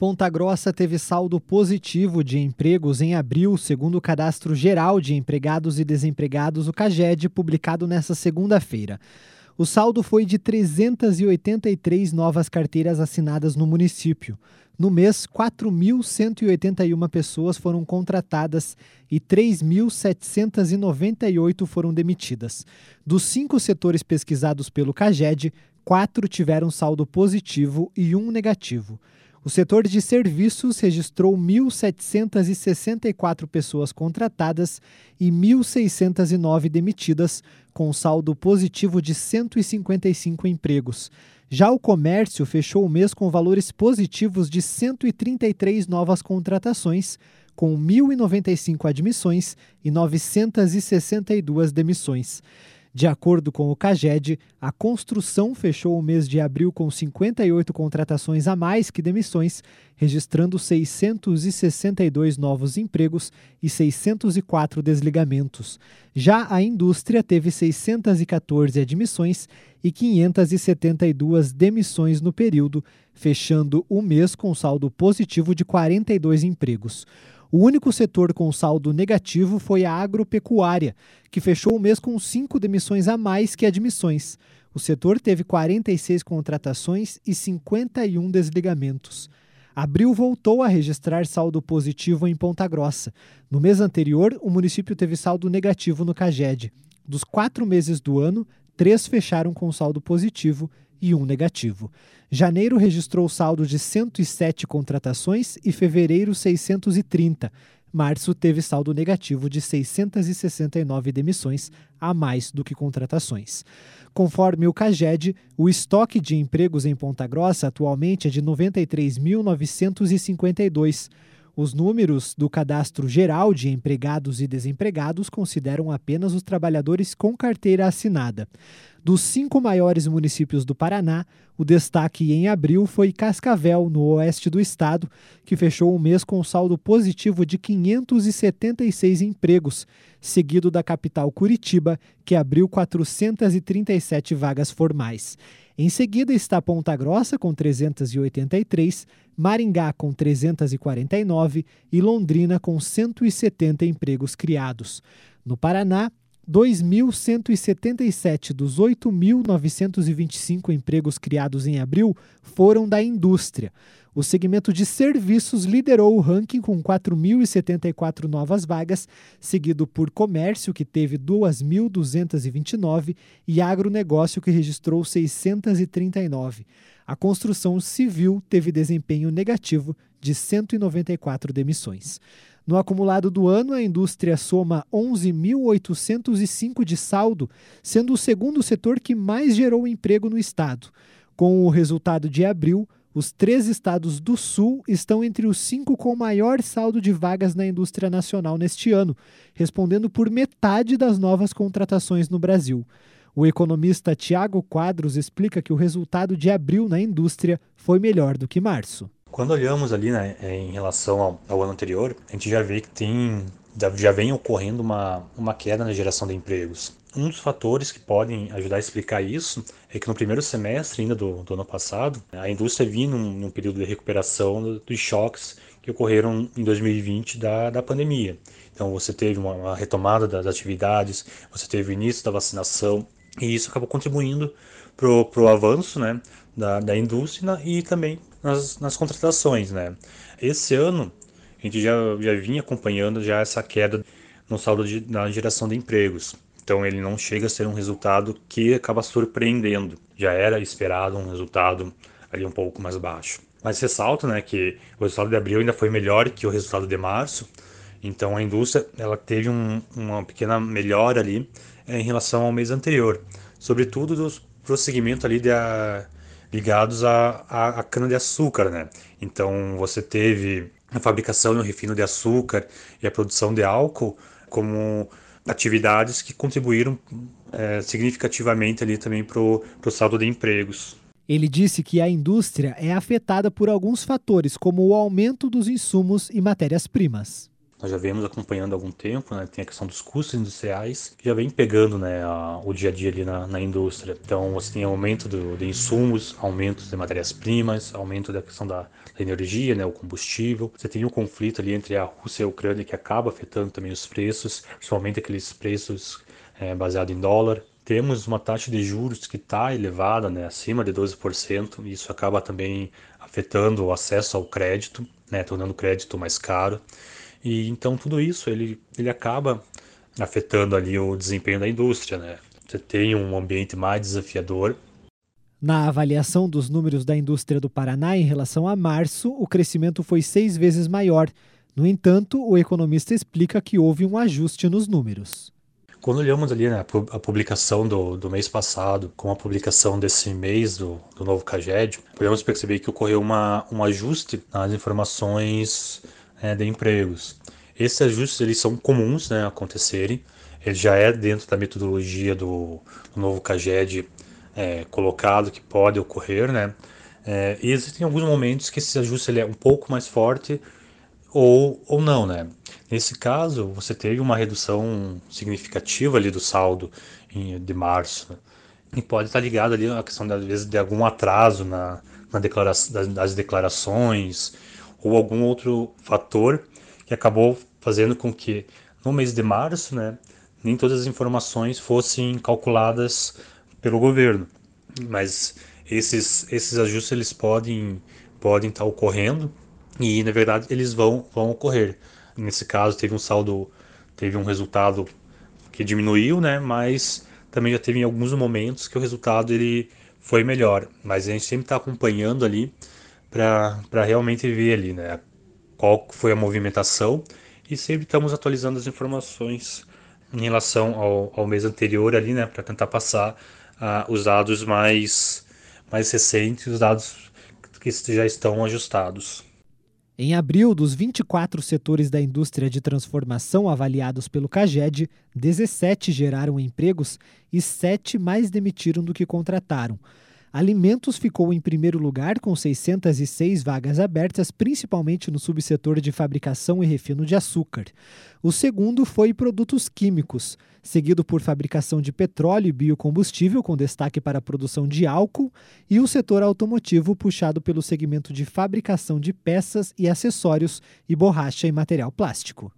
Ponta Grossa teve saldo positivo de empregos em abril, segundo o Cadastro Geral de Empregados e Desempregados, o CAGED, publicado nesta segunda-feira. O saldo foi de 383 novas carteiras assinadas no município. No mês, 4.181 pessoas foram contratadas e 3.798 foram demitidas. Dos cinco setores pesquisados pelo CAGED, quatro tiveram saldo positivo e um negativo. O setor de serviços registrou 1.764 pessoas contratadas e 1.609 demitidas, com saldo positivo de 155 empregos. Já o comércio fechou o mês com valores positivos de 133 novas contratações, com 1.095 admissões e 962 demissões. De acordo com o CAGED, a construção fechou o mês de abril com 58 contratações a mais que demissões, registrando 662 novos empregos e 604 desligamentos. Já a indústria teve 614 admissões e 572 demissões no período, fechando o mês com saldo positivo de 42 empregos. O único setor com saldo negativo foi a agropecuária, que fechou o mês com cinco demissões a mais que admissões. O setor teve 46 contratações e 51 desligamentos. Abril voltou a registrar saldo positivo em Ponta Grossa. No mês anterior, o município teve saldo negativo no CAGED. Dos quatro meses do ano, três fecharam com saldo positivo e um negativo. Janeiro registrou saldo de 107 contratações e fevereiro 630. Março teve saldo negativo de 669 demissões, a mais do que contratações. Conforme o CAGED, o estoque de empregos em Ponta Grossa atualmente é de 93.952. Os números do Cadastro Geral de Empregados e Desempregados consideram apenas os trabalhadores com carteira assinada. Dos cinco maiores municípios do Paraná, o destaque em abril foi Cascavel, no oeste do estado, que fechou o mês com saldo positivo de 576 empregos, seguido da capital Curitiba, que abriu 437 vagas formais. Em seguida está Ponta Grossa, com 383, Maringá, com 349 e Londrina, com 170 empregos criados. No Paraná, 2.177 dos 8.925 empregos criados em abril foram da indústria. O segmento de serviços liderou o ranking com 4.074 novas vagas, seguido por comércio, que teve 2.229, e agronegócio, que registrou 639. A construção civil teve desempenho negativo de 194 demissões. No acumulado do ano, a indústria soma 11.805 de saldo, sendo o segundo setor que mais gerou emprego no estado. Com o resultado de abril, os três estados do Sul estão entre os cinco com maior saldo de vagas na indústria nacional neste ano, respondendo por metade das novas contratações no Brasil. O economista Tiago Quadros explica que o resultado de abril na indústria foi melhor do que março. Quando olhamos ali né, em relação ao, ao ano anterior, a gente já vê que tem já vem ocorrendo uma, uma queda na geração de empregos. Um dos fatores que podem ajudar a explicar isso é que no primeiro semestre ainda do, do ano passado, a indústria vinha num, num período de recuperação dos choques que ocorreram em 2020 da, da pandemia. Então você teve uma, uma retomada das atividades, você teve o início da vacinação e isso acabou contribuindo para o avanço né, da, da indústria e também nas, nas contratações. Né. Esse ano a gente já, já vinha acompanhando já essa queda no saldo de, na geração de empregos. Então ele não chega a ser um resultado que acaba surpreendendo. Já era esperado um resultado ali um pouco mais baixo. Mas ressalto né, que o resultado de abril ainda foi melhor que o resultado de março. Então a indústria ela teve um, uma pequena melhora ali é, em relação ao mês anterior, sobretudo dos prosseguimento ali de, a, ligados à a, a cana-de-açúcar. Né? Então você teve a fabricação e o refino de açúcar e a produção de álcool como atividades que contribuíram é, significativamente ali também para o saldo de empregos. Ele disse que a indústria é afetada por alguns fatores, como o aumento dos insumos e matérias-primas. Nós já vemos acompanhando há algum tempo, né? Tem a questão dos custos industriais, que já vem pegando né, a, o dia a dia ali na, na, indústria. Então, você tem aumento do, de insumos, aumento de matérias-primas, aumento da questão da, da energia, né, o combustível. Você tem o um conflito ali entre a Rússia e a Ucrânia que acaba afetando também os preços, principalmente aqueles preços é, baseados em dólar. Temos uma taxa de juros que está elevada, né, acima de 12%, e isso acaba também afetando o acesso ao crédito, né, tornando o crédito mais caro. E então tudo isso ele, ele acaba afetando ali o desempenho da indústria, né? Você tem um ambiente mais desafiador na avaliação dos números da indústria do Paraná em relação a março, o crescimento foi seis vezes maior. No entanto, o economista explica que houve um ajuste nos números. Quando olhamos ali né, a publicação do, do mês passado com a publicação desse mês do, do novo CAGED, podemos perceber que ocorreu uma, um ajuste nas informações é, de empregos. Esses ajustes eles são comuns né, acontecerem, ele já é dentro da metodologia do, do novo CAGED é, colocado que pode ocorrer, né? É, e existem alguns momentos que esse ajuste ele é um pouco mais forte ou, ou não, né? Nesse caso, você teve uma redução significativa ali do saldo em, de março e pode estar ligado ali à questão às vezes de algum atraso na, na declaração das, das declarações ou algum outro fator que acabou fazendo com que no mês de março, né, nem todas as informações fossem calculadas pelo governo. Mas esses, esses ajustes eles podem podem estar ocorrendo e na verdade eles vão vão ocorrer. Nesse caso teve um saldo, teve um resultado que diminuiu, né? Mas também já teve em alguns momentos que o resultado ele foi melhor. Mas a gente sempre está acompanhando ali para realmente ver ali, né? Qual foi a movimentação e sempre estamos atualizando as informações em relação ao, ao mês anterior ali, né? Para tentar passar uh, os dados mais, mais recentes, os dados que já estão ajustados. Em abril, dos 24 setores da indústria de transformação avaliados pelo CAGED, 17 geraram empregos e 7 mais demitiram do que contrataram. Alimentos ficou em primeiro lugar com 606 vagas abertas, principalmente no subsetor de fabricação e refino de açúcar. O segundo foi produtos químicos, seguido por fabricação de petróleo e biocombustível, com destaque para a produção de álcool, e o setor automotivo, puxado pelo segmento de fabricação de peças e acessórios e borracha e material plástico.